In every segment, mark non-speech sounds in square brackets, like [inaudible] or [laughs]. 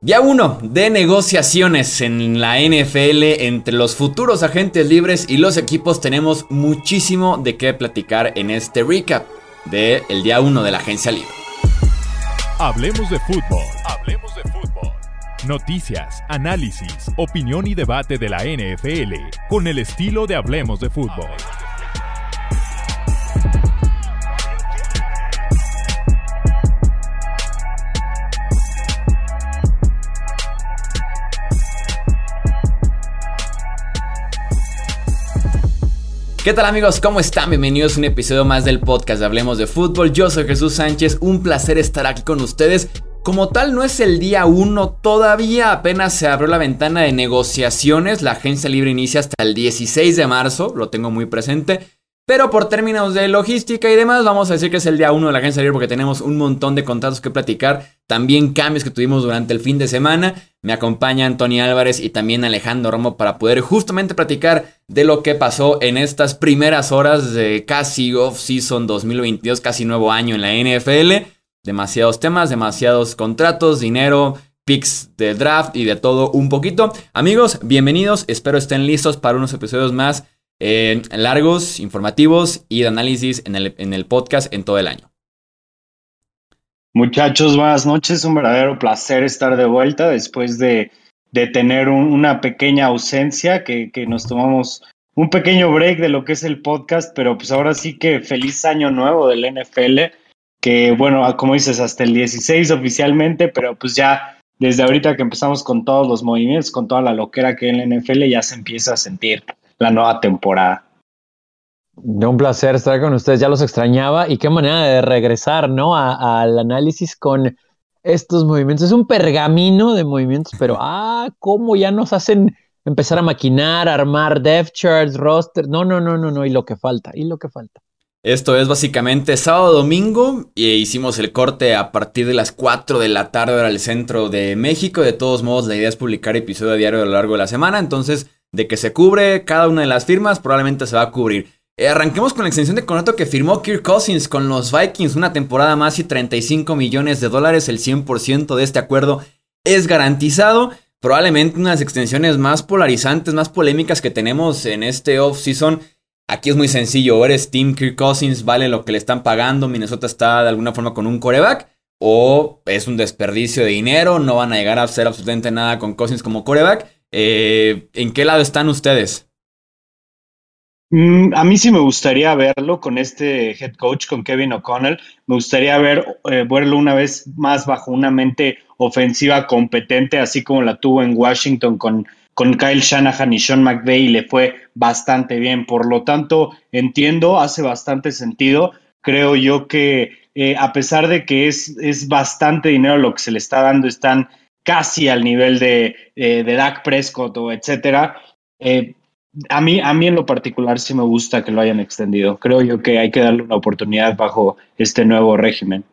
Día 1 de negociaciones en la NFL entre los futuros agentes libres y los equipos. Tenemos muchísimo de qué platicar en este recap del el día 1 de la agencia libre. Hablemos de fútbol. Hablemos de fútbol. Noticias, análisis, opinión y debate de la NFL con el estilo de Hablemos de fútbol. ¿Qué tal amigos? ¿Cómo están? Bienvenidos a un episodio más del podcast de Hablemos de Fútbol. Yo soy Jesús Sánchez, un placer estar aquí con ustedes. Como tal, no es el día 1, todavía apenas se abrió la ventana de negociaciones. La agencia libre inicia hasta el 16 de marzo, lo tengo muy presente. Pero por términos de logística y demás, vamos a decir que es el día 1 de la agencia libre porque tenemos un montón de contratos que platicar. También cambios que tuvimos durante el fin de semana. Me acompañan Tony Álvarez y también Alejandro Romo para poder justamente platicar de lo que pasó en estas primeras horas de casi off-season 2022, casi nuevo año en la NFL. Demasiados temas, demasiados contratos, dinero, picks de draft y de todo un poquito. Amigos, bienvenidos. Espero estén listos para unos episodios más largos, informativos y de análisis en el podcast en todo el año. Muchachos, buenas noches. Un verdadero placer estar de vuelta después de, de tener una pequeña ausencia, que, que, nos tomamos un pequeño break de lo que es el podcast, pero pues ahora sí que feliz año nuevo del NFL, que bueno, como dices, hasta el 16 oficialmente, pero pues ya desde ahorita que empezamos con todos los movimientos, con toda la loquera que hay en la NFL, ya se empieza a sentir la nueva temporada. Un placer estar con ustedes, ya los extrañaba y qué manera de regresar, ¿no? al análisis con estos movimientos. Es un pergamino de movimientos, pero [laughs] ah, cómo ya nos hacen empezar a maquinar, armar depth charts, roster. No, no, no, no, no, y lo que falta, y lo que falta. Esto es básicamente sábado domingo y hicimos el corte a partir de las 4 de la tarde al centro de México. De todos modos, la idea es publicar episodio diario a lo largo de la semana, entonces de que se cubre cada una de las firmas, probablemente se va a cubrir. Eh, arranquemos con la extensión de contrato que firmó Kirk Cousins con los Vikings, una temporada más y 35 millones de dólares, el 100% de este acuerdo es garantizado. Probablemente una de las extensiones más polarizantes, más polémicas que tenemos en este off-season. Aquí es muy sencillo, eres Team Kirk Cousins, vale lo que le están pagando, Minnesota está de alguna forma con un coreback, o es un desperdicio de dinero, no van a llegar a hacer absolutamente nada con Cousins como coreback. Eh, ¿En qué lado están ustedes? Mm, a mí sí me gustaría verlo con este head coach, con Kevin O'Connell. Me gustaría ver, eh, verlo una vez más bajo una mente ofensiva competente, así como la tuvo en Washington con, con Kyle Shanahan y Sean McVay y le fue bastante bien. Por lo tanto, entiendo, hace bastante sentido. Creo yo que eh, a pesar de que es, es bastante dinero lo que se le está dando, están casi al nivel de, eh, de Dak Prescott o etcétera. Eh, a, mí, a mí en lo particular sí me gusta que lo hayan extendido. Creo yo que hay que darle una oportunidad bajo este nuevo régimen.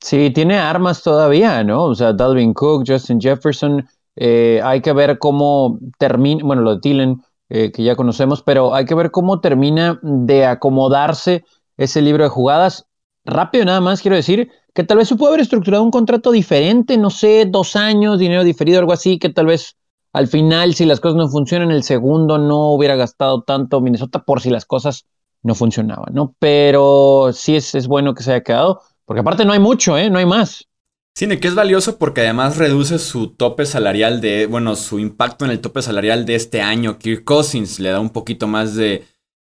Sí, tiene armas todavía, ¿no? O sea, Dalvin Cook, Justin Jefferson, eh, hay que ver cómo termina, bueno, lo de Tillen, que ya conocemos, pero hay que ver cómo termina de acomodarse ese libro de jugadas. Rápido nada más quiero decir, que tal vez se pudo haber estructurado un contrato diferente, no sé, dos años, dinero diferido, algo así, que tal vez al final, si las cosas no funcionan, el segundo no hubiera gastado tanto Minnesota por si las cosas no funcionaban, ¿no? Pero sí es, es bueno que se haya quedado, porque aparte no hay mucho, ¿eh? No hay más. Sí, que es valioso porque además reduce su tope salarial de, bueno, su impacto en el tope salarial de este año. Kirk Cousins le da un poquito más de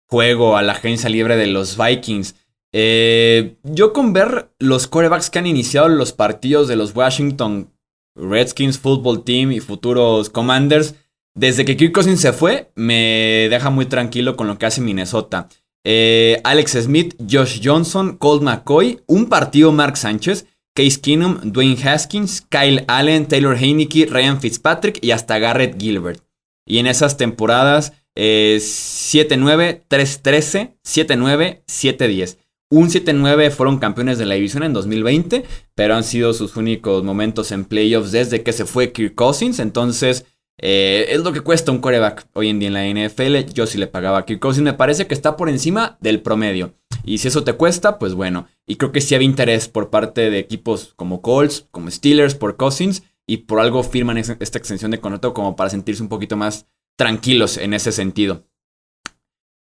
juego a la agencia libre de los Vikings. Eh, yo con ver los corebacks que han iniciado los partidos de los Washington Redskins Football Team y futuros Commanders, desde que Kirk Cousins se fue, me deja muy tranquilo con lo que hace Minnesota. Eh, Alex Smith, Josh Johnson, Colt McCoy, un partido Mark Sánchez, Case Keenum, Dwayne Haskins, Kyle Allen, Taylor Heineke, Ryan Fitzpatrick y hasta Garrett Gilbert. Y en esas temporadas, 7-9, 3-13, 7-9, 7-10. Un 7-9 fueron campeones de la división en 2020, pero han sido sus únicos momentos en playoffs desde que se fue Kirk Cousins. Entonces, eh, es lo que cuesta un coreback hoy en día en la NFL. Yo sí le pagaba a Kirk Cousins. Me parece que está por encima del promedio. Y si eso te cuesta, pues bueno. Y creo que sí había interés por parte de equipos como Colts, como Steelers, por Cousins. y por algo firman esta extensión de contrato como para sentirse un poquito más tranquilos en ese sentido.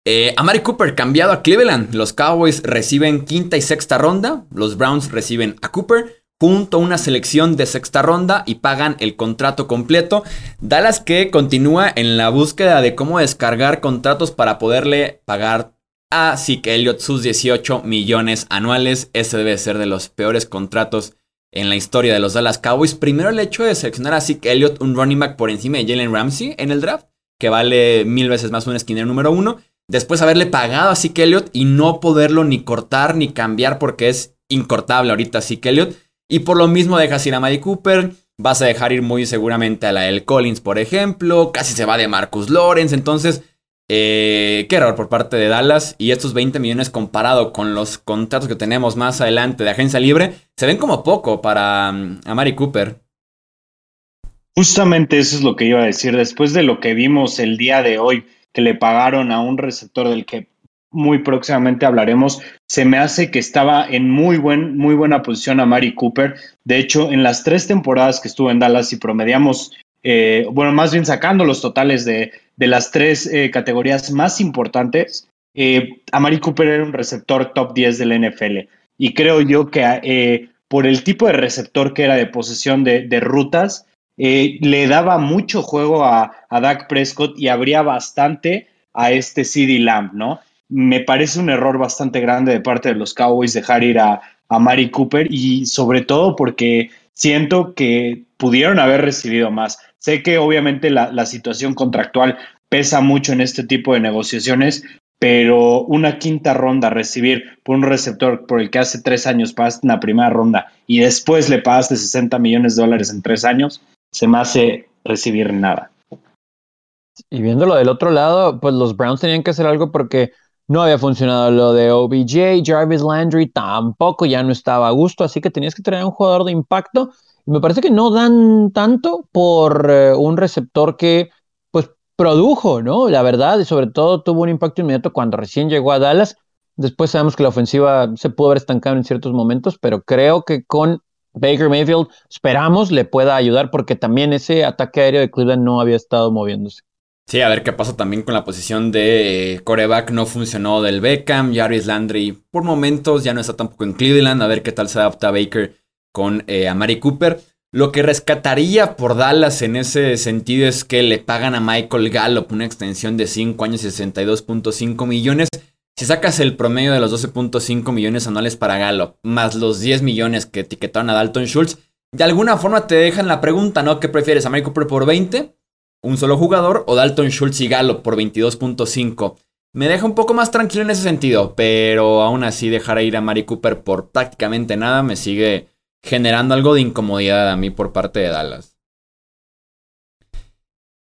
Eh, Amari Cooper cambiado a Cleveland. Los Cowboys reciben quinta y sexta ronda. Los Browns reciben a Cooper junto a una selección de sexta ronda y pagan el contrato completo. Dallas que continúa en la búsqueda de cómo descargar contratos para poderle pagar a Zeke Elliott sus 18 millones anuales. Ese debe ser de los peores contratos en la historia de los Dallas Cowboys. Primero el hecho de seleccionar a Zeke Elliott, un running back por encima de Jalen Ramsey en el draft, que vale mil veces más un esquinero número uno. Después haberle pagado a Zeke Elliott y no poderlo ni cortar ni cambiar porque es incortable ahorita Zeke Elliott. Y por lo mismo dejas ir a Mike Cooper, vas a dejar ir muy seguramente a la El Collins, por ejemplo, casi se va de Marcus Lawrence, entonces, eh, qué error por parte de Dallas. Y estos 20 millones comparado con los contratos que tenemos más adelante de agencia libre, se ven como poco para um, a Cooper. Justamente eso es lo que iba a decir. Después de lo que vimos el día de hoy, que le pagaron a un receptor del que muy próximamente hablaremos, se me hace que estaba en muy, buen, muy buena posición a Mari Cooper. De hecho, en las tres temporadas que estuvo en Dallas y promediamos, eh, bueno, más bien sacando los totales de, de las tres eh, categorías más importantes, eh, a Mari Cooper era un receptor top 10 del NFL. Y creo yo que por el tipo de receptor que era de posesión de, de rutas, le daba mucho juego a, Dak Prescott y abría bastante a este CD Lamb, ¿no? me parece un error bastante grande de parte de los Cowboys dejar ir a, a Mari Cooper y sobre todo porque siento que pudieron haber recibido más. Sé que obviamente la, situación contractual pesa mucho en este tipo de negociaciones, pero una quinta ronda recibir por un receptor por el que hace tres años pagaste una primera ronda y después le pagaste 60 millones de dólares en tres años, se me hace recibir nada. Y viéndolo del otro lado, pues los Browns tenían que hacer algo porque no había funcionado lo de OBJ, Jarvis Landry tampoco ya no estaba a gusto, así que tenías que traer un jugador de impacto. Y me parece que no dan tanto por eh, un receptor que pues produjo, ¿no? La verdad, y sobre todo tuvo un impacto inmediato cuando recién llegó a Dallas. Después sabemos que la ofensiva se pudo haber estancado en ciertos momentos, pero creo que con Baker Mayfield esperamos le pueda ayudar porque también ese ataque aéreo de Cleveland no había estado moviéndose. Sí, a ver qué pasa también con la posición de eh, coreback. No funcionó del Beckham. Jarvis Landry por momentos ya no está tampoco en Cleveland. A ver qué tal se adapta Baker con eh, Amari Cooper. Lo que rescataría por Dallas en ese sentido es que le pagan a Michael Gallup una extensión de 5 años y 62.5 millones. Si sacas el promedio de los 12.5 millones anuales para Gallup, más los 10 millones que etiquetaron a Dalton Schultz, de alguna forma te dejan la pregunta, ¿no? ¿Qué prefieres? ¿A Mari Cooper por 20 un solo jugador o Dalton Schultz y Gallup por 22.5. Me deja un poco más tranquilo en ese sentido, pero aún así dejar ir a Mari Cooper por prácticamente nada me sigue generando algo de incomodidad a mí por parte de Dallas.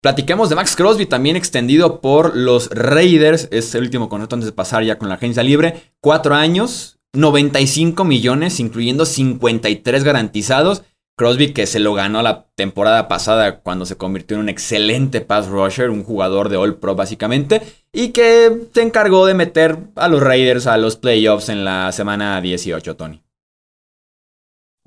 Platiquemos de Max Crosby, también extendido por los Raiders. Es el último contrato antes de pasar ya con la agencia libre. Cuatro años, 95 millones, incluyendo 53 garantizados. Crosby que se lo ganó la temporada pasada cuando se convirtió en un excelente pass rusher, un jugador de All Pro básicamente, y que se encargó de meter a los Raiders a los playoffs en la semana 18, Tony.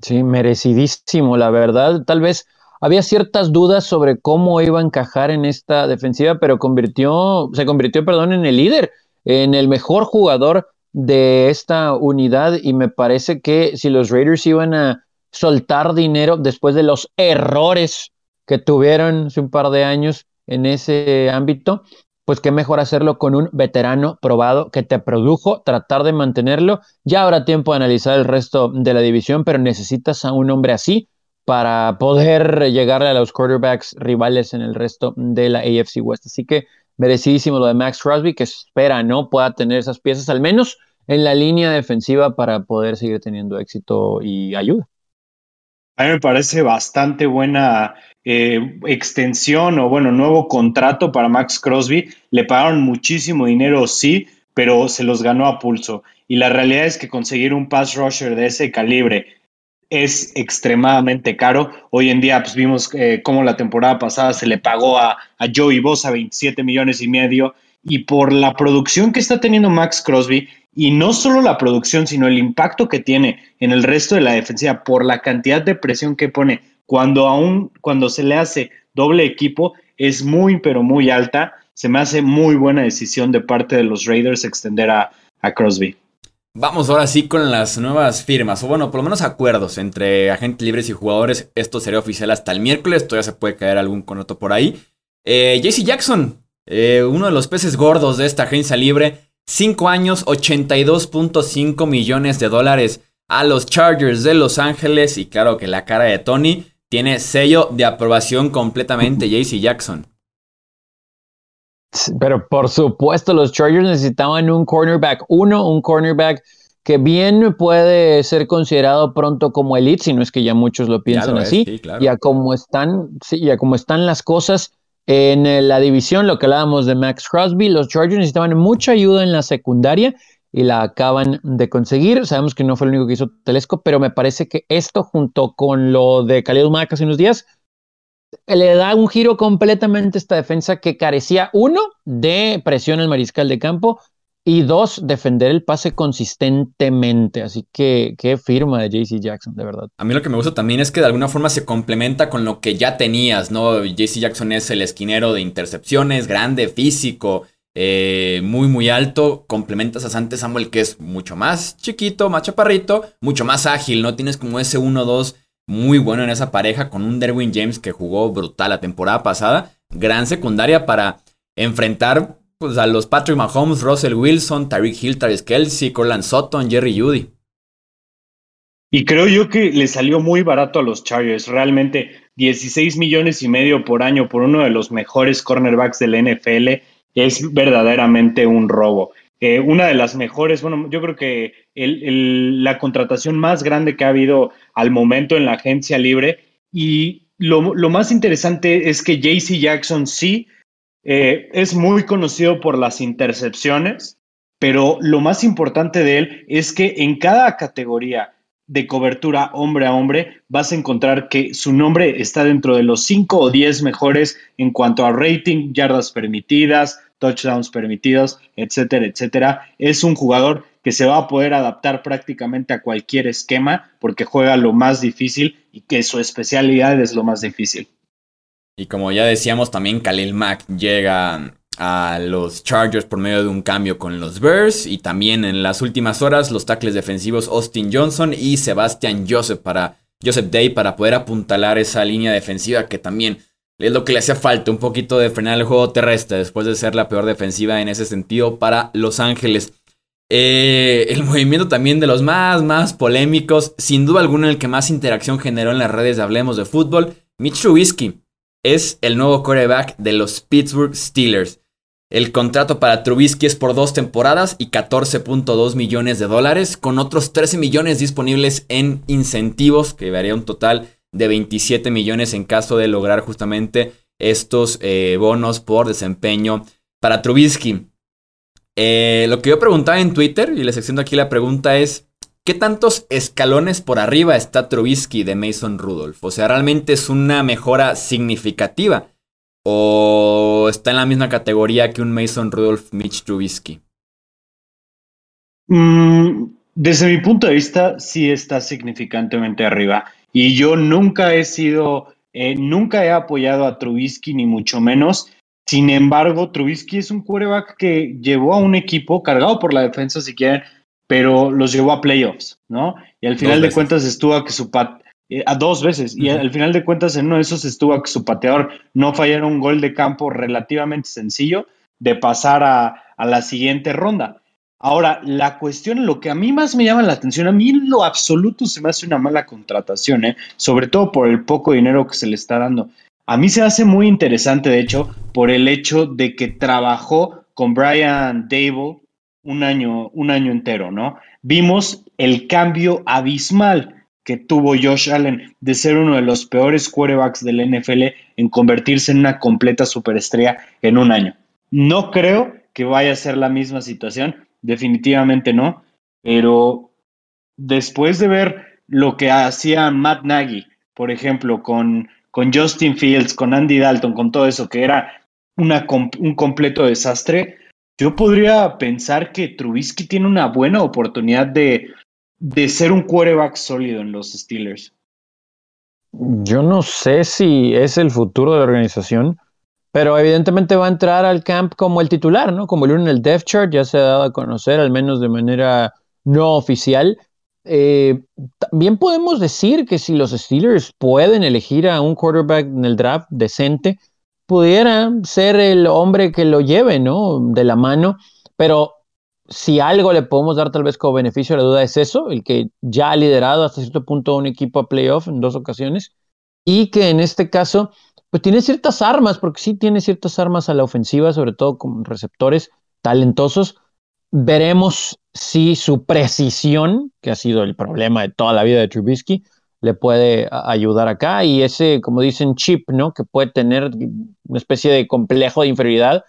Sí, merecidísimo, la verdad. Tal vez había ciertas dudas sobre cómo iba a encajar en esta defensiva, pero convirtió, se convirtió, perdón, en el líder, en el mejor jugador de esta unidad y me parece que si los Raiders iban a soltar dinero después de los errores que tuvieron hace un par de años en ese ámbito, pues qué mejor hacerlo con un veterano probado que te produjo, tratar de mantenerlo. Ya habrá tiempo de analizar el resto de la división, pero necesitas a un hombre así para poder llegarle a los quarterbacks rivales en el resto de la AFC West. Así que merecidísimo lo de Max Crosby, que espera no pueda tener esas piezas al menos en la línea defensiva para poder seguir teniendo éxito y ayuda. A mí me parece bastante buena eh, extensión o, bueno, nuevo contrato para Max Crosby. Le pagaron muchísimo dinero, sí, pero se los ganó a pulso. Y la realidad es que conseguir un pass rusher de ese calibre es extremadamente caro. Hoy en día pues, vimos eh, cómo la temporada pasada se le pagó a, a Joey Bosa 27 millones y medio. Y por la producción que está teniendo Max Crosby, y no solo la producción, sino el impacto que tiene en el resto de la defensiva por la cantidad de presión que pone cuando aún, cuando se le hace doble equipo, es muy, pero muy alta. Se me hace muy buena decisión de parte de los Raiders extender a, a Crosby. Vamos ahora sí con las nuevas firmas, o bueno, por lo menos acuerdos entre agentes libres y jugadores. Esto sería oficial hasta el miércoles, todavía se puede caer algún conoto por ahí. Eh, JC Jackson, eh, uno de los peces gordos de esta agencia libre, 5 años, 82.5 millones de dólares a los Chargers de Los Ángeles y claro que la cara de Tony tiene sello de aprobación completamente [laughs] JC Jackson. Pero por supuesto, los Chargers necesitaban un cornerback. Uno, un cornerback que bien puede ser considerado pronto como elite, si no es que ya muchos lo piensan así. Y a como están, sí, a como están las cosas en la división, lo que hablábamos de Max Crosby, los Chargers necesitaban mucha ayuda en la secundaria y la acaban de conseguir. Sabemos que no fue el único que hizo Telesco, pero me parece que esto junto con lo de Khalil Mack hace unos días le da un giro completamente esta defensa que carecía, uno, de presión al mariscal de campo y dos, defender el pase consistentemente. Así que qué firma de JC Jackson, de verdad. A mí lo que me gusta también es que de alguna forma se complementa con lo que ya tenías, ¿no? JC Jackson es el esquinero de intercepciones, grande, físico, eh, muy, muy alto. Complementas a Sante Samuel, que es mucho más chiquito, más chaparrito, mucho más ágil, ¿no? Tienes como ese 1-2 muy bueno en esa pareja con un Derwin James que jugó brutal la temporada pasada. Gran secundaria para enfrentar pues, a los Patrick Mahomes, Russell Wilson, Tyreek Hill, Travis Kelsey, Corland Sutton, Jerry Judy. Y creo yo que le salió muy barato a los Chargers. Realmente 16 millones y medio por año por uno de los mejores cornerbacks del NFL es verdaderamente un robo. Eh, una de las mejores, bueno, yo creo que la contratación más grande que ha habido al momento en la agencia libre. Y lo, más interesante es que JC Jackson sí eh, es muy conocido por las intercepciones, pero lo más importante de él es que en cada categoría de cobertura hombre a hombre, vas a encontrar que su nombre está dentro de los 5 o 10 mejores en cuanto a rating, yardas permitidas, touchdowns permitidos, etcétera, etcétera. Es un jugador que se va a poder adaptar prácticamente a cualquier esquema porque juega lo más difícil y que su especialidad es lo más difícil. Y como ya decíamos, también Khalil Mack llega a los Chargers por medio de un cambio con los Bears y también en las últimas horas los tackles defensivos Austin Johnson y Sebastian Joseph para Joseph Day para poder apuntalar esa línea defensiva que también es lo que le hacía falta, un poquito de frenar el juego terrestre después de ser la peor defensiva en ese sentido para Los Ángeles. Eh, el movimiento también de los más, más polémicos, sin duda alguna el que más interacción generó en las redes de Hablemos de Fútbol, Mitch Trubisky es el nuevo quarterback de los Pittsburgh Steelers. El contrato para Trubisky es por dos temporadas y 14.2 millones de dólares, con otros 13 millones disponibles en incentivos, que daría un total de 27 millones en caso de lograr justamente estos eh, bonos por desempeño para Trubisky. Eh, lo que yo preguntaba en Twitter, y les extiendo aquí la pregunta es, ¿qué tantos escalones por arriba está Trubisky de Mason Rudolph? O sea, ¿realmente es una mejora significativa? ¿O está en la misma categoría que un Mason Rudolph Mitch Trubisky? Mm, desde mi punto de vista, sí está significantemente arriba. Y yo nunca he sido, eh, nunca he apoyado a Trubisky, ni mucho menos. Sin embargo, Trubisky es un quarterback que llevó a un equipo cargado por la defensa, si quieren, pero los llevó a playoffs, ¿no? Y al final de cuentas estuvo a que su pat eh, a dos veces. Y al final de cuentas, en uno de esos estuvo a que su pateador no fallara un gol de campo relativamente sencillo de pasar a, la siguiente ronda. Ahora, la cuestión, lo que a mí más me llama la atención, a mí lo absoluto se me hace una mala contratación, ¿eh? sobre todo por el poco dinero que se le está dando. A mí se hace muy interesante, de hecho, por el hecho de que trabajó con Brian Dable un año, un año entero, ¿no? Vimos el cambio abismal que tuvo Josh Allen de ser uno de los peores quarterbacks del NFL en convertirse en una completa superestrella en un año. No creo que vaya a ser la misma situación, definitivamente no, pero después de ver lo que hacía Matt Nagy, por ejemplo, con, con Justin Fields, con Andy Dalton, con todo eso, que era una, un completo desastre, yo podría pensar que Trubisky tiene una buena oportunidad de de ser un quarterback sólido en los Steelers. Yo no sé si es el futuro de la organización, pero evidentemente va a entrar al camp como el titular, ¿no? Como el uno en el depth chart, ya se ha dado a conocer, al menos de manera no oficial. Eh, también podemos decir que si los Steelers pueden elegir a un quarterback en el draft decente, pudiera ser el hombre que lo lleve, ¿no? De la mano, pero si algo le podemos dar tal vez como beneficio a la duda es eso, el que ya ha liderado hasta cierto punto un equipo a playoff en dos ocasiones y que en este caso pues tiene ciertas armas, porque sí tiene ciertas armas a la ofensiva, sobre todo con receptores talentosos. Veremos si su precisión, que ha sido el problema de toda la vida de Trubisky, le puede ayudar acá. Y ese, como dicen, chip, ¿no? Que puede tener una especie de complejo de inferioridad,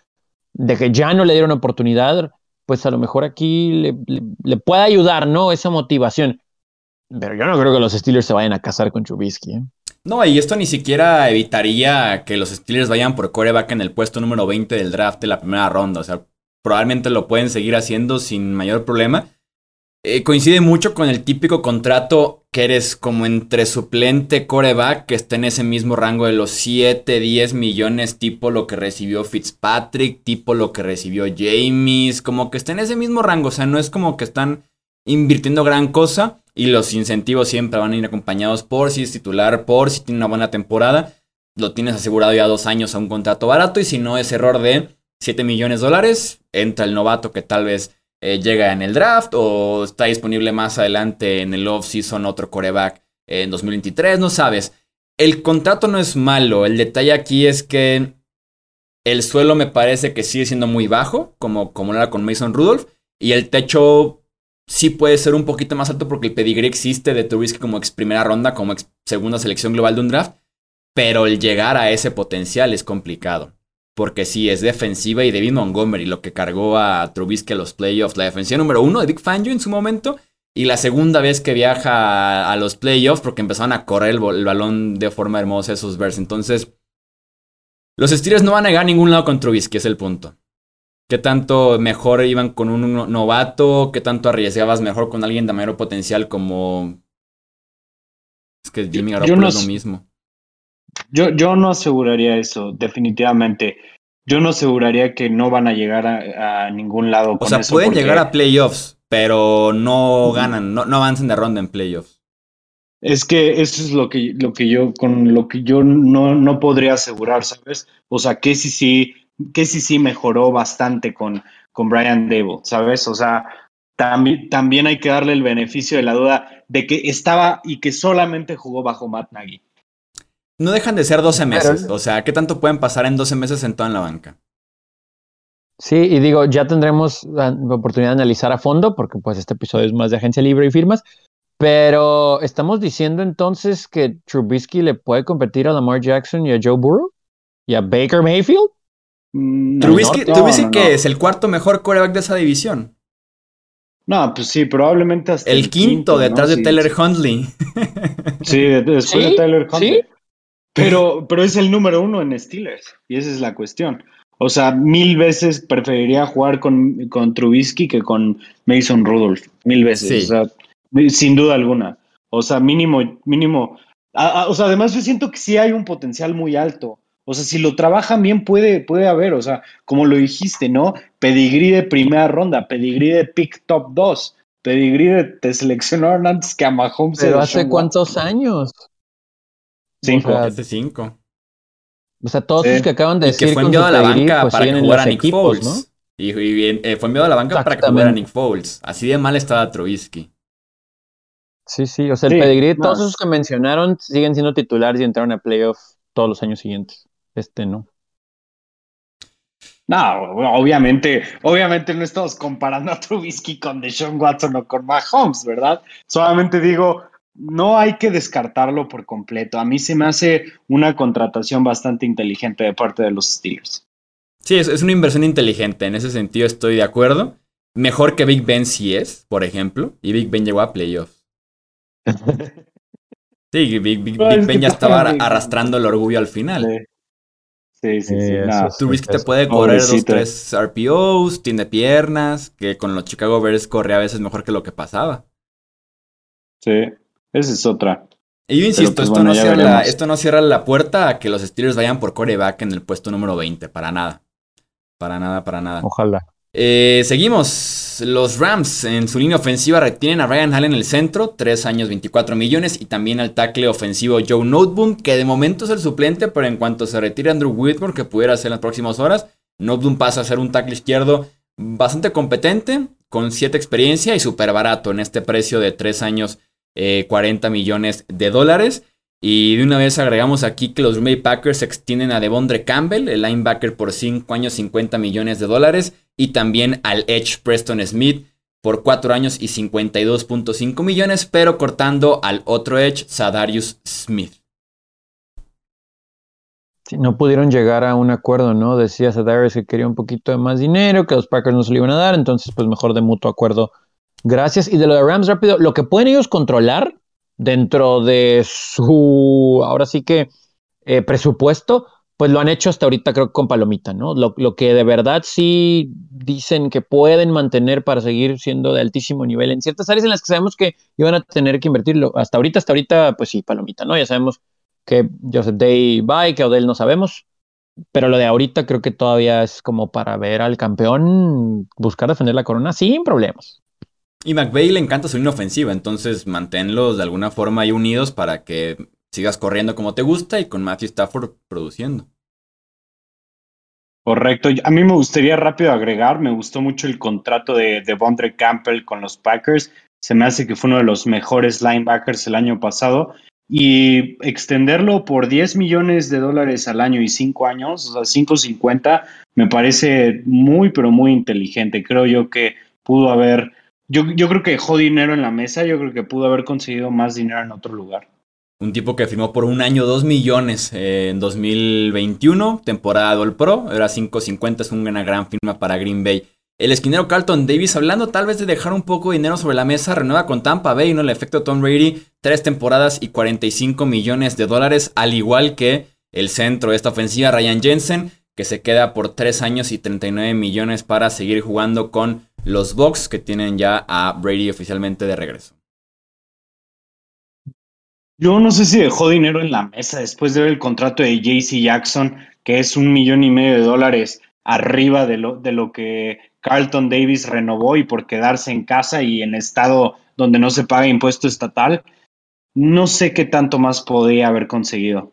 de que ya no le dieron oportunidad, pues a lo mejor aquí le, le, puede ayudar, ¿no? Esa motivación. Pero yo no creo que los Steelers se vayan a casar con Trubisky. ¿eh? No, y esto ni siquiera evitaría que los Steelers vayan por coreback en el puesto número 20 del draft de la primera ronda. O sea, probablemente lo pueden seguir haciendo sin mayor problema. Eh, coincide mucho con el típico contrato que eres como entre suplente coreback, que está en ese mismo rango de los 7, 10 millones, tipo lo que recibió Fitzpatrick, tipo lo que recibió James, como que está en ese mismo rango. O sea, no es como que están invirtiendo gran cosa y los incentivos siempre van a ir acompañados por si es titular, por si tiene una buena temporada. Lo tienes asegurado ya dos años a un contrato barato y si no es error de 7 millones de dólares, entra el novato que tal vez eh, llega en el draft o está disponible más adelante en el off-season otro coreback en 2023, no sabes. El contrato no es malo, el detalle aquí es que el suelo me parece que sigue siendo muy bajo, como, como era con Mason Rudolph, y el techo sí puede ser un poquito más alto porque el pedigree existe de Trubisky como ex primera ronda, como ex segunda selección global de un draft, pero el llegar a ese potencial es complicado. Porque sí, es defensiva y David Montgomery lo que cargó a Trubisky a los playoffs. La defensiva número uno de Dick Fangio en su momento. Y la segunda vez que viaja a, los playoffs porque empezaron a correr el, el, balón de forma hermosa esos Bears. Entonces, los Steelers no van a llegar a ningún lado con Trubisky, es el punto. ¿Qué tanto mejor iban con un novato? ¿Qué tanto arriesgabas mejor con alguien de mayor potencial como... Es que Jimmy Garoppolo no, es lo mismo. Yo, yo no aseguraría eso, definitivamente. Yo no aseguraría que no van a llegar a, ningún lado. Con o sea, pueden llegar a playoffs, pero no ganan, no, no avanzan de ronda en playoffs. Es que eso es lo que, lo que yo, con lo que yo no, no podría asegurar, ¿sabes? O sea, que si sí que sí sí mejoró bastante con, con Brian Dable, ¿sabes? O sea, también, también hay que darle el beneficio de la duda de que estaba y que solamente jugó bajo Matt Nagy. No dejan de ser 12 meses, o sea, ¿qué tanto pueden pasar en 12 meses sentado en la banca? Sí, y digo, ya tendremos la oportunidad de analizar a fondo, porque pues este episodio es más de agencia libre y firmas, pero estamos diciendo entonces que Trubisky le puede competir a Lamar Jackson y a Joe Burrow y a Baker Mayfield. Mm, Trubisky, no, que es el cuarto mejor coreback de esa división. No, pues sí, probablemente hasta el, quinto, detrás de Taylor Hundley. Sí, después de Taylor Hundley. Pero, pero es el número uno en Steelers y esa es la cuestión. O sea, mil veces preferiría jugar con, con Trubisky que con Mason Rudolph. Mil veces. O sea, sin duda alguna. O sea, mínimo, mínimo. o sea, además yo siento que sí hay un potencial muy alto. O sea, si lo trabajan bien, puede, puede haber, o sea, como lo dijiste, ¿no? Pedigrí de primera ronda, pedigrí de pick top 2, pedigrí de te seleccionaron antes que a Mahomes. Pero hace cuántos años? Cinco. O hace cinco. O sea, todos los que acaban de decir que fue enviado a la banca pues, para que jugara Nick Foles. ¿no? Y, eh, fue enviado a la banca para que jugara Nick Foles. Así de mal estaba Trubisky. Sí, sí, o sea, el pedigrí, todos esos que mencionaron siguen siendo titulares y entraron a playoff todos los años siguientes. Este no. No, obviamente, obviamente no estamos comparando a Trubisky con Deshaun Watson o con Mahomes, ¿verdad? Solamente digo, no hay que descartarlo por completo. A mí se me hace una contratación bastante inteligente de parte de los Steelers. Sí, es, es una inversión inteligente. En ese sentido estoy de acuerdo. Mejor que Big Ben sí es, por ejemplo. Y Big Ben llegó a playoffs. [laughs] sí, Big, Ben ya estaba arrastrando el orgullo al final. Sí, sí, sí. Trubisky te puede correr dos, tres RPOs, tiene piernas, que con los Chicago Bears corre a veces mejor que lo que pasaba. Sí, esa es otra. Y yo insisto, pues, esto, no cierra la, esto no cierra la puerta a que los Steelers vayan por coreback en el puesto número 20, para nada. Para nada, para nada. Ojalá. Eh, seguimos. Los Rams en su línea ofensiva retienen a Ryan Hall en el centro, 3 años 24 millones, y también al tackle ofensivo Joe Noteboom, que de momento es el suplente, pero en cuanto se retire Andrew Whitmore, que pudiera ser en las próximas horas, Noteboom pasa a ser un tackle izquierdo bastante competente, con 7 experiencia y súper barato en este precio de 3 años 40 eh, millones de dólares. Y de una vez agregamos aquí que los Green Bay Packers extienden a Devondre Campbell, el linebacker, por 5 años 50 millones de dólares. Y también al Edge Preston Smith por 4 años y 52.5 millones, pero cortando al otro Edge, Sadarius Smith. Si no pudieron llegar a un acuerdo, ¿no? Decía Sadarius que quería un poquito de más dinero, que los Packers no se lo iban a dar, entonces pues mejor de mutuo acuerdo. Gracias. Y de lo de Rams rápido, lo que pueden ellos controlar dentro de su, ahora sí que, eh, presupuesto, pues lo han hecho hasta ahorita creo con Palomita, ¿no? Lo, que de verdad sí dicen que pueden mantener para seguir siendo de altísimo nivel en ciertas áreas en las que sabemos que iban a tener que invertirlo. Hasta ahorita, hasta ahorita, pues sí, Palomita, ¿no? Ya sabemos que Joseph Day va y que Odell no sabemos. Pero lo de ahorita creo que todavía es como para ver al campeón buscar defender la corona sin problemas. Y McVeigh le encanta su línea ofensiva, entonces manténlos de alguna forma ahí unidos para que sigas corriendo como te gusta y con Matthew Stafford produciendo. Correcto. A mí me gustaría rápido agregar, me gustó mucho el contrato de, de Bondre Campbell con los Packers. Se me hace que fue uno de los mejores linebackers el año pasado. Y extenderlo por 10 millones de dólares al año y 5 años, o sea, 5.50, me parece muy, pero muy inteligente. Creo yo que pudo haber yo, yo creo que dejó dinero en la mesa, yo creo que pudo haber conseguido más dinero en otro lugar. Un tipo que firmó por un año 2 millones eh, en 2021, temporada All Pro, era 5.50, es una gran firma para Green Bay. El esquinero Carlton Davis, hablando tal vez de dejar un poco de dinero sobre la mesa, renueva con Tampa Bay, ¿no? El efecto Tom Brady, tres temporadas y 45 millones de dólares, al igual que el centro de esta ofensiva, Ryan Jensen, que se queda por 3 años y 39 millones para seguir jugando con los Bucks que tienen ya a Brady oficialmente de regreso. Yo no sé si dejó dinero en la mesa después de ver el contrato de JC Jackson, que es un millón y medio de dólares arriba de lo, de lo que Carlton Davis renovó y por quedarse en casa y en estado donde no se paga impuesto estatal. No sé qué tanto más podría haber conseguido.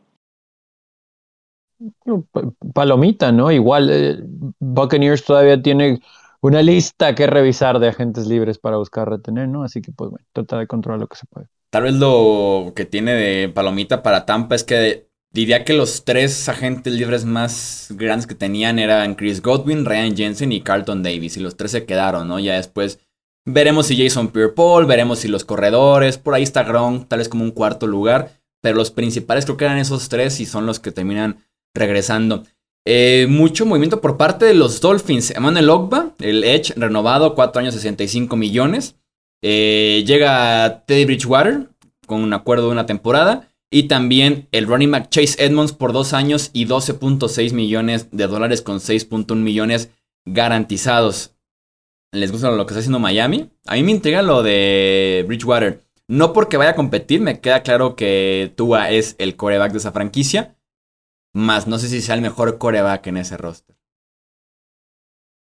Palomita, ¿no? Igual eh, Buccaneers todavía tiene una lista que revisar de agentes libres para buscar retener, ¿no? Así que, pues bueno, trata de controlar lo que se puede. Tal vez lo que tiene de palomita para Tampa es que diría que los tres agentes libres más grandes que tenían eran Chris Godwin, Ryan Jensen y Carlton Davis. Y los tres se quedaron, ¿no? Ya después veremos si Jason Pierre-Paul, veremos si los corredores, por ahí está Gronk, tal vez como un cuarto lugar. Pero los principales creo que eran esos tres y son los que terminan regresando. Eh, mucho movimiento por parte de los Dolphins. Emmanuel Ogba, el Edge, renovado, 4 años 65 millones. Eh, llega Teddy Bridgewater con un acuerdo de una temporada. Y también el running back Chase Edmonds por 2 años y 12.6 millones de dólares con 6.1 millones garantizados. ¿Les gusta lo que está haciendo Miami? A mí me intriga lo de Bridgewater. No porque vaya a competir, me queda claro que Tua es el coreback de esa franquicia. Más no sé si sea el mejor coreback en ese roster.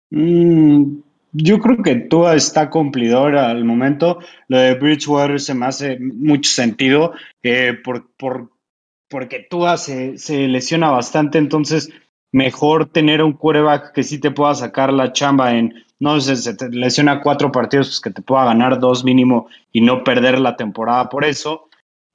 Mm, yo creo que Tua está cumplidor al momento. Lo de Bridgewater se me hace mucho sentido eh, por, por, porque Tua se, se, lesiona bastante, entonces mejor tener un quarterback que sí te pueda sacar la chamba en, no sé, se te lesiona cuatro partidos, pues que te pueda ganar dos mínimo y no perder la temporada por eso.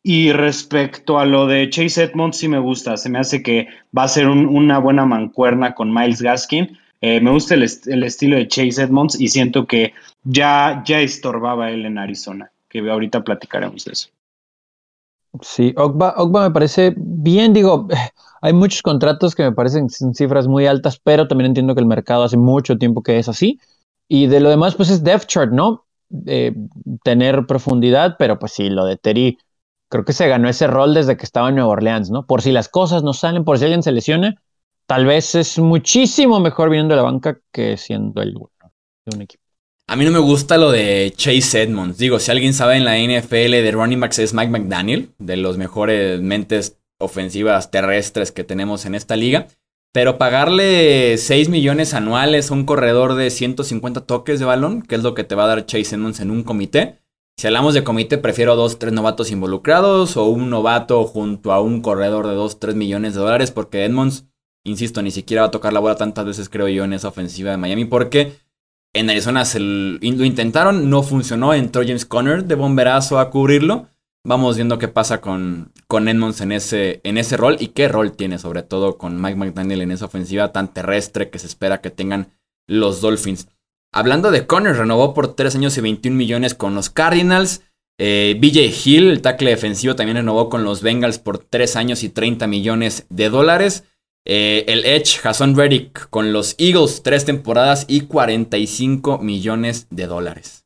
Y respecto a lo de Chase Edmonds, sí me gusta. Se me hace que va a ser una buena mancuerna con Miles Gaskin. Eh, me gusta el, estilo de Chase Edmonds y siento que ya, ya estorbaba él en Arizona, que ahorita platicaremos de eso. Sí, Ogba, me parece bien, digo, [laughs] hay muchos contratos que me parecen cifras muy altas, pero también entiendo que el mercado hace mucho tiempo que es así. Y de lo demás, pues es depth chart, ¿no? Eh, tener profundidad, pero pues sí, lo de Terry creo que se ganó ese rol desde que estaba en Nueva Orleans, ¿no? Por si las cosas no salen, por si alguien se lesiona, tal vez es muchísimo mejor viniendo de la banca que siendo el bueno de un equipo. A mí no me gusta lo de Chase Edmonds. Digo, si alguien sabe en la NFL de running backs es Mike McDaniel, de los mejores mentes ofensivas terrestres que tenemos en esta liga. Pero pagarle 6 millones anuales a un corredor de 150 toques de balón, que es lo que te va a dar Chase Edmonds en un comité. Si hablamos de comité, prefiero dos, tres novatos involucrados o un novato junto a un corredor de 2, 3 millones de dólares, porque Edmonds, insisto, ni siquiera va a tocar la bola tantas veces, creo yo, en esa ofensiva de Miami, porque en Arizona se lo intentaron, no funcionó, entró James Conner de bomberazo a cubrirlo. Vamos viendo qué pasa con, con Edmonds en ese, en ese rol y qué rol tiene, sobre todo con Mike McDaniel en esa ofensiva tan terrestre que se espera que tengan los Dolphins. Hablando de Conner, renovó por 3 años y 21 millones con los Cardinals. Eh, BJ Hill, el tackle defensivo, también renovó con los Bengals por 3 años y 30 millones de dólares. Eh, el Edge, Jason Reddick, con los Eagles, 3 temporadas y 45 millones de dólares.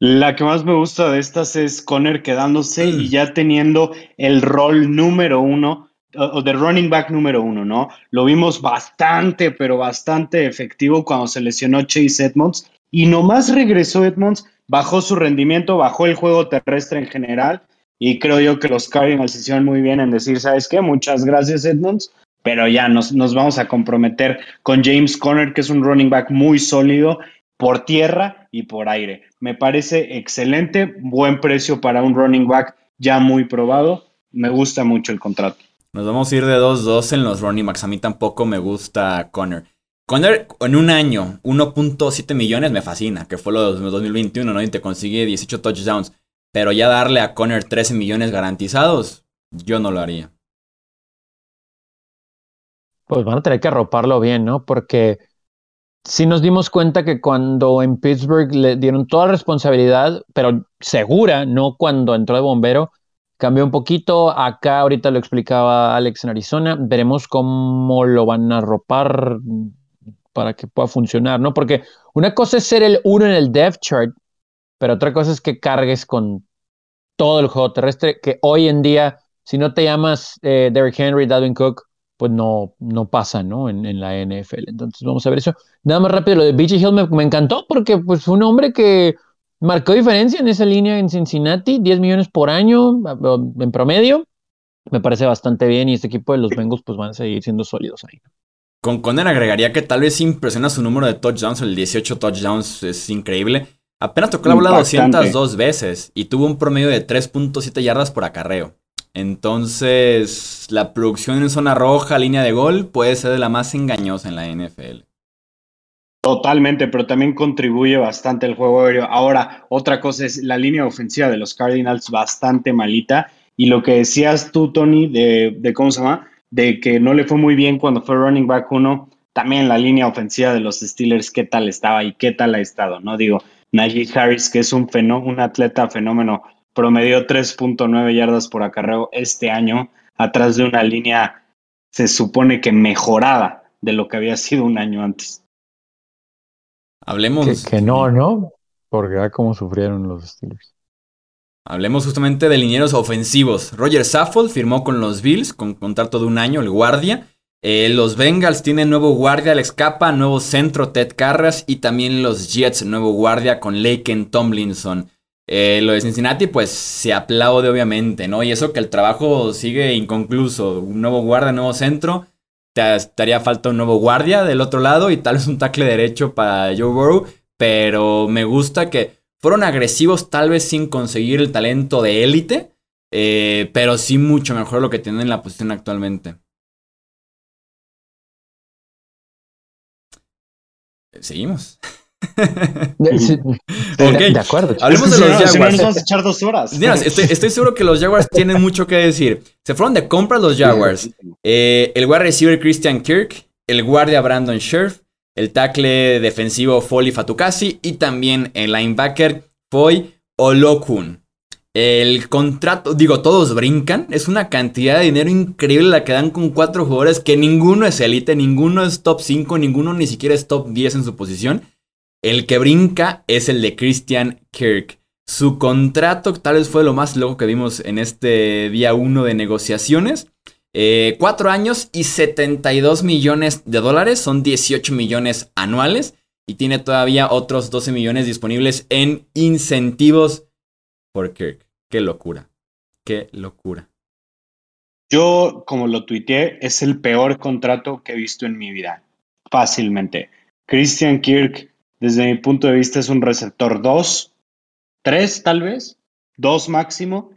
La que más me gusta de estas es Conner quedándose y mm. ya teniendo el rol número uno, o de running back número uno, ¿no? Lo vimos bastante, pero bastante efectivo cuando se lesionó Chase Edmonds y nomás regresó Edmonds, bajó su rendimiento, bajó el juego terrestre en general y creo yo que los Cardinals hicieron muy bien en decir, ¿sabes qué? Muchas gracias Edmonds, pero ya nos, nos vamos a comprometer con James Conner, que es un running back muy sólido por tierra y por aire. Me parece excelente, buen precio para un running back ya muy probado. Me gusta mucho el contrato. Nos vamos a ir de 2-2 en los running backs. A mí tampoco me gusta Conner. Conner en un año, 1.7 millones me fascina, que fue lo de 2021, ¿no? Y te consigue 18 touchdowns. Pero ya darle a Conner 13 millones garantizados, yo no lo haría. Pues van a tener que arroparlo bien, ¿no? Porque sí nos dimos cuenta que cuando en Pittsburgh le dieron toda la responsabilidad, pero segura, no cuando entró de bombero, cambió un poquito. Acá ahorita lo explicaba Alex en Arizona. Veremos cómo lo van a ropar para que pueda funcionar, ¿no? Porque una cosa es ser el uno en el depth chart, pero otra cosa es que cargues con todo el juego terrestre, que hoy en día, si no te llamas eh, Derrick Henry, Dalvin Cook, pues no, no pasa, ¿no? En, la NFL. Entonces vamos a ver eso. Nada más rápido, lo de BJ Hill me, encantó porque pues fue un hombre que marcó diferencia en esa línea en Cincinnati, 10 millones por año en promedio. Me parece bastante bien y este equipo de los Bengals pues van a seguir siendo sólidos ahí. Con Conner agregaría que tal vez impresiona su número de touchdowns, el 18 touchdowns es increíble. Apenas tocó la bola 202 veces y tuvo un promedio de 3.7 yardas por acarreo. Entonces, la producción en zona roja, línea de gol, puede ser de la más engañosa en la NFL. Totalmente, pero también contribuye bastante el juego aéreo. Ahora, otra cosa es la línea ofensiva de los Cardinals bastante malita. Y lo que decías tú, Tony, de, de cómo se llama, de que no le fue muy bien cuando fue running back uno, también la línea ofensiva de los Steelers, qué tal estaba y qué tal ha estado, ¿no? Digo, Najee Harris, que es un, un atleta fenómeno promedió 3.9 yardas por acarreo este año, atrás de una línea, se supone que mejorada de lo que había sido un año antes. Hablemos. Que, no, ¿no? Porque ya como sufrieron los Steelers. Hablemos justamente de linieros ofensivos. Roger Saffold firmó con los Bills con contrato de un año, el guardia. Eh, los Bengals tienen nuevo guardia, Alex Capa, nuevo centro, Ted Carras. Y también los Jets, nuevo guardia con Laken Tomlinson. Eh, lo de Cincinnati, pues se aplaude obviamente, ¿no? Y eso que el trabajo sigue inconcluso. Un nuevo guardia, nuevo centro. Te estaría falta un nuevo guardia del otro lado y tal vez un tackle derecho para Joe Burrow. Pero me gusta que fueron agresivos, tal vez sin conseguir el talento de élite. Eh, pero sí mucho mejor lo que tienen en la posición actualmente. Seguimos. [laughs] De, acuerdo. Hablemos de los Jaguars. vamos a echar dos horas. estoy, seguro que los Jaguars tienen mucho que decir. Se fueron de compra los Jaguars. Eh, el wide receiver Christian Kirk, el guardia Brandon Scherf, el tackle defensivo Foley Fatukasi y también el linebacker Foy Olokun. El contrato, digo, todos brincan. Es una cantidad de dinero increíble la que dan con cuatro jugadores que ninguno es elite, ninguno es top 5, ninguno ni siquiera es top 10 en su posición. El que brinca es el de Christian Kirk. Su contrato tal vez fue lo más loco que vimos en este día 1 de negociaciones. Eh, cuatro años y 72 millones de dólares, son 18 millones anuales. y tiene todavía otros 12 millones disponibles en incentivos por Kirk. Qué locura. Qué locura. Yo, como lo tuiteé, es el peor contrato que he visto en mi vida. Fácilmente. Christian Kirk, desde mi punto de vista, es un receptor 2, 3 tal vez, 2 máximo.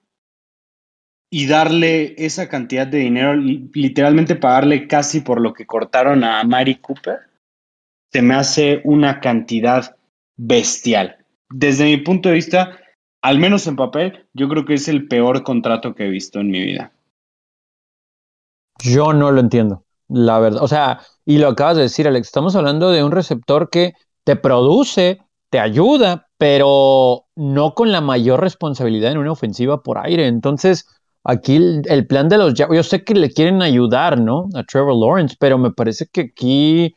Y darle esa cantidad de dinero, literalmente pagarle casi por lo que cortaron a Mari Cooper, se me hace una cantidad bestial. Desde mi punto de vista, al menos en papel, yo creo que es el peor contrato que he visto en mi vida. Yo no lo entiendo, la verdad. O sea, y lo acabas de decir, Alex, estamos hablando de un receptor que te produce, te ayuda, pero no con la mayor responsabilidad en una ofensiva por aire. Entonces, aquí el, plan de los yo sé que le quieren ayudar, ¿no? A Trevor Lawrence, pero me parece que aquí,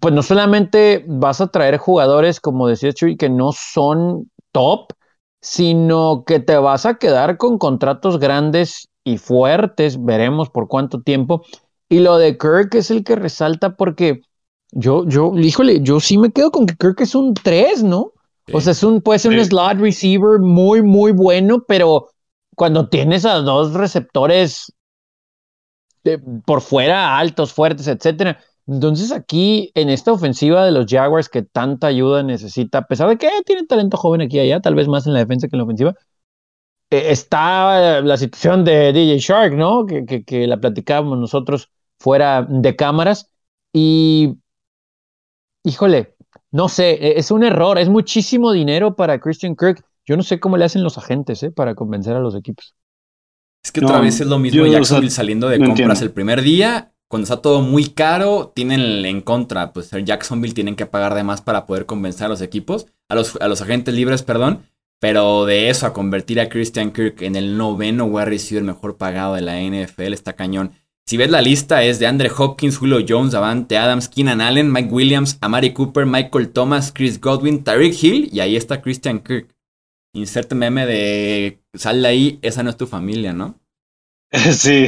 pues no solamente vas a traer jugadores, como decía Chuy, que no son top, sino que te vas a quedar con contratos grandes y fuertes, veremos por cuánto tiempo. Y lo de Kirk es el que resalta porque yo, yo, híjole, yo sí me quedo con que Kirk es un 3, ¿no? O sea, es un, puede ser un slot receiver muy, muy bueno, pero cuando tienes a dos receptores por fuera, altos, fuertes, etcétera. Entonces aquí, en esta ofensiva de los Jaguars que tanta ayuda necesita, a pesar de que tiene talento joven aquí y allá, tal vez más en la defensa que en la ofensiva, eh, está la situación de DJ Shark, ¿no? Que, que, la platicábamos nosotros fuera de cámaras. Y, híjole, no sé, e, es un error, es muchísimo dinero para Christian Kirk. Yo no sé cómo le hacen los agentes, ¿eh? Para convencer a los equipos. Es que otra vez es lo mismo Jacksonville saliendo de compras el primer día. Cuando está todo muy caro, tienen en contra, pues el Jacksonville tienen que pagar de más para poder convencer a los equipos, a los, a los agentes libres, perdón. Pero de eso a convertir a Christian Kirk en el noveno wide receiver mejor pagado de la NFL está cañón. Si ves la lista es de Andre Hopkins, Julio Jones, Avante Adams, Keenan Allen, Mike Williams, Amari Cooper, Michael Thomas, Chris Godwin, Tyreek Hill y ahí está Christian Kirk. Inserte meme de sal de ahí, esa no es tu familia, ¿no? [laughs] Sí,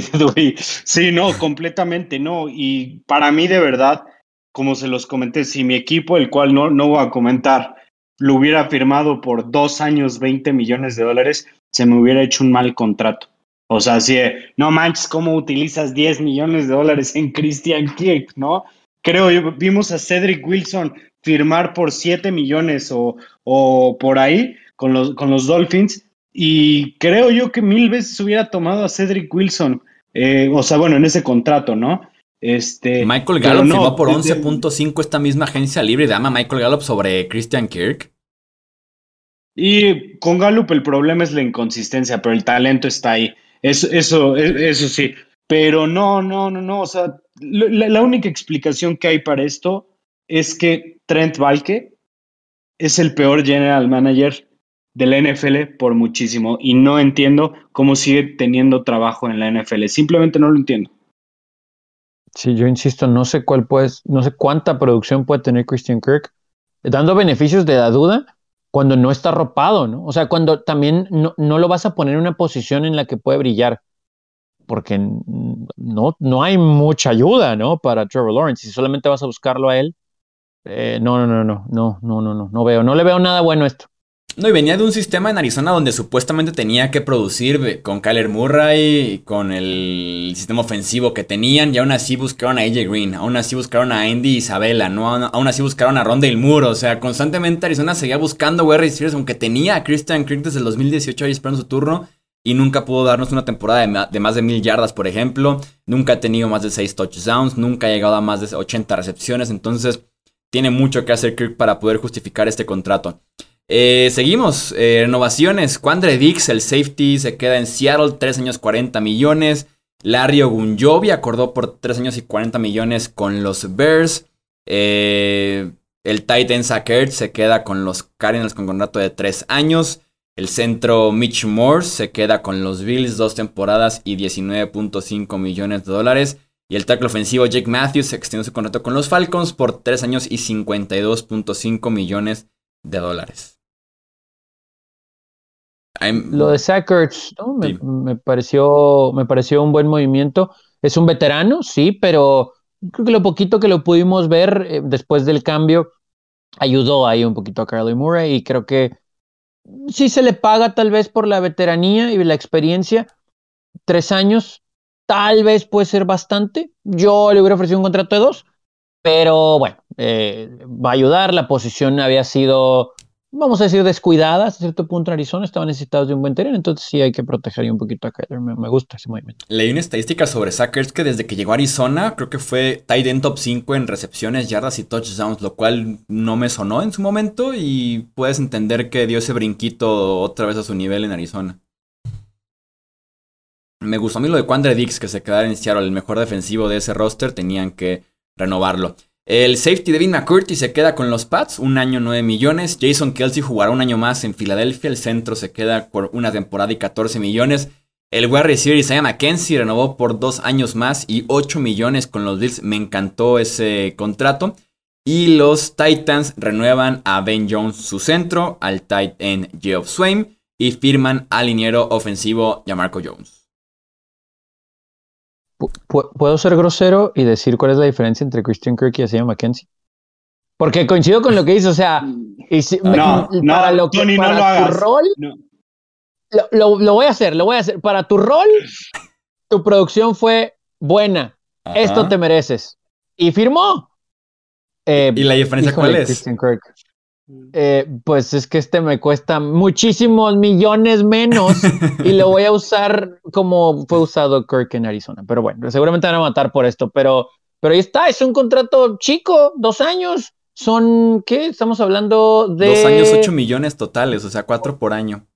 Sí, no, completamente no. Y para mí de verdad, como se los comenté, si mi equipo, el cual no, no voy a comentar, lo hubiera firmado por dos años 20 millones de dólares, se me hubiera hecho un mal contrato. O sea, si no manches, ¿cómo utilizas 10 millones de dólares en Christian Kirk, no? Creo, yo, vimos a Cedric Wilson firmar por 7 millones o, o por ahí con los, con los Dolphins y creo yo que mil veces hubiera tomado a Cedric Wilson, eh, o sea, bueno, en ese contrato, ¿no? Este, Michael Gallup firmó por 11.5 esta misma agencia libre de ama Michael Gallup sobre Christian Kirk. Y con Gallup el problema es la inconsistencia, pero el talento está ahí. Eso, eso, eso sí. Pero no, no, no, no. O sea, la, única explicación que hay para esto es que Trent Valke es el peor general manager de la NFL por muchísimo. Y no entiendo cómo sigue teniendo trabajo en la NFL. Simplemente no lo entiendo. Sí, yo insisto, no sé cuál puede, no sé cuánta producción puede tener Christian Kirk, dando beneficios de la duda cuando no está arropado, ¿no? O sea, cuando también no, no, lo vas a poner en una posición en la que puede brillar, porque no, no hay mucha ayuda, ¿no? Para Trevor Lawrence, si solamente vas a buscarlo a él, eh, no, no, no, no, no, no, no, no, no veo, no le veo nada bueno a esto. No, y venía de un sistema en Arizona donde supuestamente tenía que producir con Kyler Murray, con el sistema ofensivo que tenían, y aún así buscaron a AJ Green, aún así buscaron a Andy Isabella, ¿no? Aún así buscaron a Rondale Moore, o sea, constantemente Arizona seguía buscando wide aunque tenía a Christian Kirk desde el 2018 ahí esperando su turno, y nunca pudo darnos una temporada de, más de mil yardas, por ejemplo, nunca ha tenido más de seis touchdowns, nunca ha llegado a más de 80 recepciones, entonces tiene mucho que hacer Kirk para poder justificar este contrato. Eh, seguimos, eh, renovaciones. Quandre Dix, el safety, se queda en Seattle, 3 años 40 millones. Larry Ogunjobi acordó por 3 años y 40 millones con los Bears. Eh, el Titan Zach se queda con los Cardinals con contrato de 3 años. El centro Mitch Morse se queda con los Bills, 2 temporadas y 19.5 millones de dólares. Y el tackle ofensivo Jake Matthews extendió su contrato con los Falcons por 3 años y 52.5 millones de dólares. Lo de Sackers, me, pareció, me pareció un buen movimiento. Es un veterano, sí, pero creo que lo poquito que lo pudimos ver eh, después del cambio, ayudó ahí un poquito a Carly Murray y creo que sí se le paga tal vez por la veteranía y la experiencia. Tres años, tal vez puede ser bastante. Yo le hubiera ofrecido un contrato de dos, pero bueno, eh, va a ayudar. La posición había sido vamos a decir, descuidadas a cierto punto en Arizona, estaban necesitados de un buen terreno, entonces sí hay que proteger un poquito a Kyler, me, gusta ese movimiento. Leí una estadística sobre Sackers que desde que llegó a Arizona, creo que fue tight end top 5 en recepciones, yardas y touchdowns, lo cual no me sonó en su momento y puedes entender que dio ese brinquito otra vez a su nivel en Arizona. Me gustó a mí lo de Quandre Dix, que se quedara en Seattle, el mejor defensivo de ese roster, tenían que renovarlo. El safety Devin McCurdy se queda con los Pats, un año 9 millones. Jason Kelsey jugará un año más en Filadelfia. El centro se queda por una temporada y 14 millones. El wide receiver Isaiah McKenzie renovó por dos años más y 8 millones con los Bills. Me encantó ese contrato. Y los Titans renuevan a Ben Jones su centro, al tight end Geoff Swain y firman al liniero ofensivo Jamarco Jones. ¿Puedo ser grosero y decir cuál es la diferencia entre Christian Kirk y Isaiah McKenzie? Porque coincido con lo que dice, o sea, no, para lo que para tu rol, lo, voy a hacer, lo voy a hacer. Para tu rol, tu producción fue buena. Esto te mereces. Y firmó. Eh, ¿Y la diferencia cuál es? Christian Kirk. Eh, pues es que este me cuesta muchísimos millones menos y lo voy a usar como fue usado Kirk en Arizona. Pero bueno, seguramente van a matar por esto, pero, pero ahí está, es un contrato chico, dos años. Son, ¿qué? Estamos hablando de... Dos años, ocho millones totales, o sea, cuatro por año.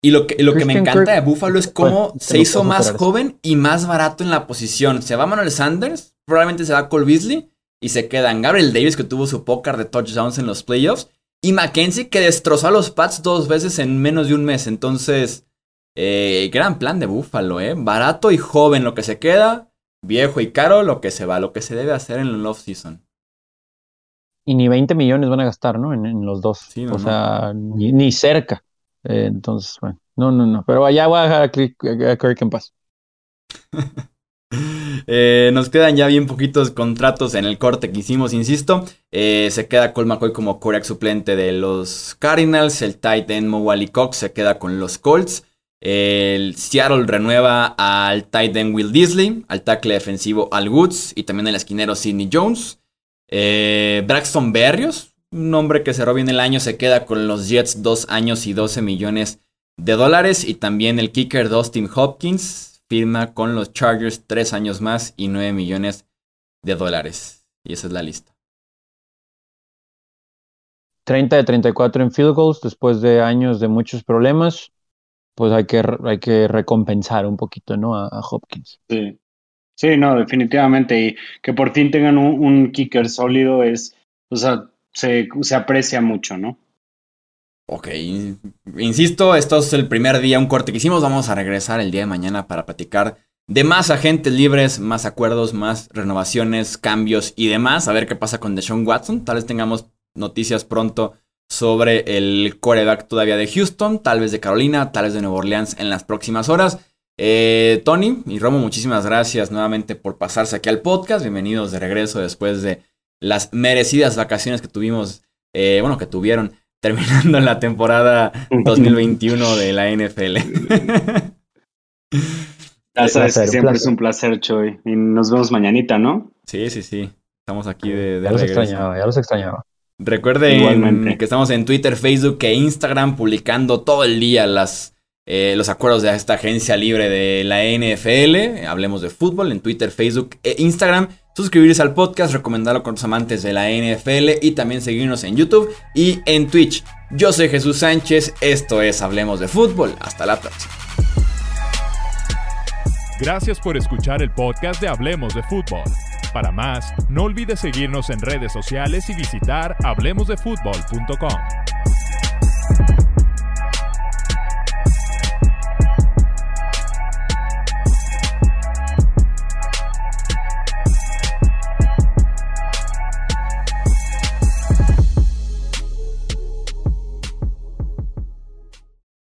Y lo que, lo que me encanta de Buffalo es cómo se hizo más joven y más barato en la posición. Se va Manuel Sanders, probablemente se va Cole Beasley y se quedan Gabriel Davis, que tuvo su póker de touchdowns en los playoffs, y Mackenzie, que destrozó a los Pats dos veces en menos de un mes. Entonces, eh, gran plan de Buffalo, ¿eh? Barato y joven lo que se queda, viejo y caro lo que se va, lo que se debe hacer en el off-season. Y ni 20 millones van a gastar, ¿no? En, los dos. Sí, o sea, ni, cerca. Eh, entonces, bueno, no, no, no. Pero allá voy a dejar a Kirk en paz. [laughs] Eh, nos quedan ya bien poquitos contratos en el corte que hicimos, insisto. Eh, se queda Cole McCoy como coreback suplente de los Cardinals. El tight end Mo Cox se queda con los Colts. El Seattle renueva al tight end Will Disley, al tackle defensivo Al Woods y también el esquinero Sidney Jones. Eh, Braxton Berrios, un hombre que cerró bien el año, se queda con los Jets dos años y 12 millones de dólares. Y también el kicker Dustin Hopkins firma con los Chargers tres años más y 9 millones de dólares. Y esa es la lista. 30 de 34 en field goals después de años de muchos problemas, pues hay que, hay que recompensar un poquito ¿no? a, Hopkins. Sí. sí, no, definitivamente. Y que por fin tengan un, kicker sólido es, o sea, se, se aprecia mucho, ¿no? Ok, insisto, esto es el primer día, un corte que hicimos. Vamos a regresar el día de mañana para platicar de más agentes libres, más acuerdos, más renovaciones, cambios y demás. A ver qué pasa con Deshaun Watson. Tal vez tengamos noticias pronto sobre el coreback todavía de Houston, tal vez de Carolina, tal vez de Nueva Orleans en las próximas horas. Eh, Tony y Romo, muchísimas gracias nuevamente por pasarse aquí al podcast. Bienvenidos de regreso después de las merecidas vacaciones que tuvimos, eh, bueno, que tuvieron terminando la temporada 2021 de la NFL. ya [laughs] sabes que siempre es un placer, Choy. Y nos vemos mañanita, ¿no? Sí, sí, sí. Estamos aquí de, ya los extrañaba, ya los extrañaba. Recuerden que estamos en Twitter, Facebook e Instagram publicando todo el día las, eh, los acuerdos de esta agencia libre de la NFL. Hablemos de fútbol en Twitter, Facebook e Instagram suscribirse al podcast, recomendarlo con los amantes de la NFL y también seguirnos en YouTube y en Twitch. Yo soy Jesús Sánchez, esto es Hablemos de Fútbol, hasta la próxima. Gracias por escuchar el podcast de Hablemos de Fútbol. Para más, no olvides seguirnos en redes sociales y visitar hablemosdefutbol.com.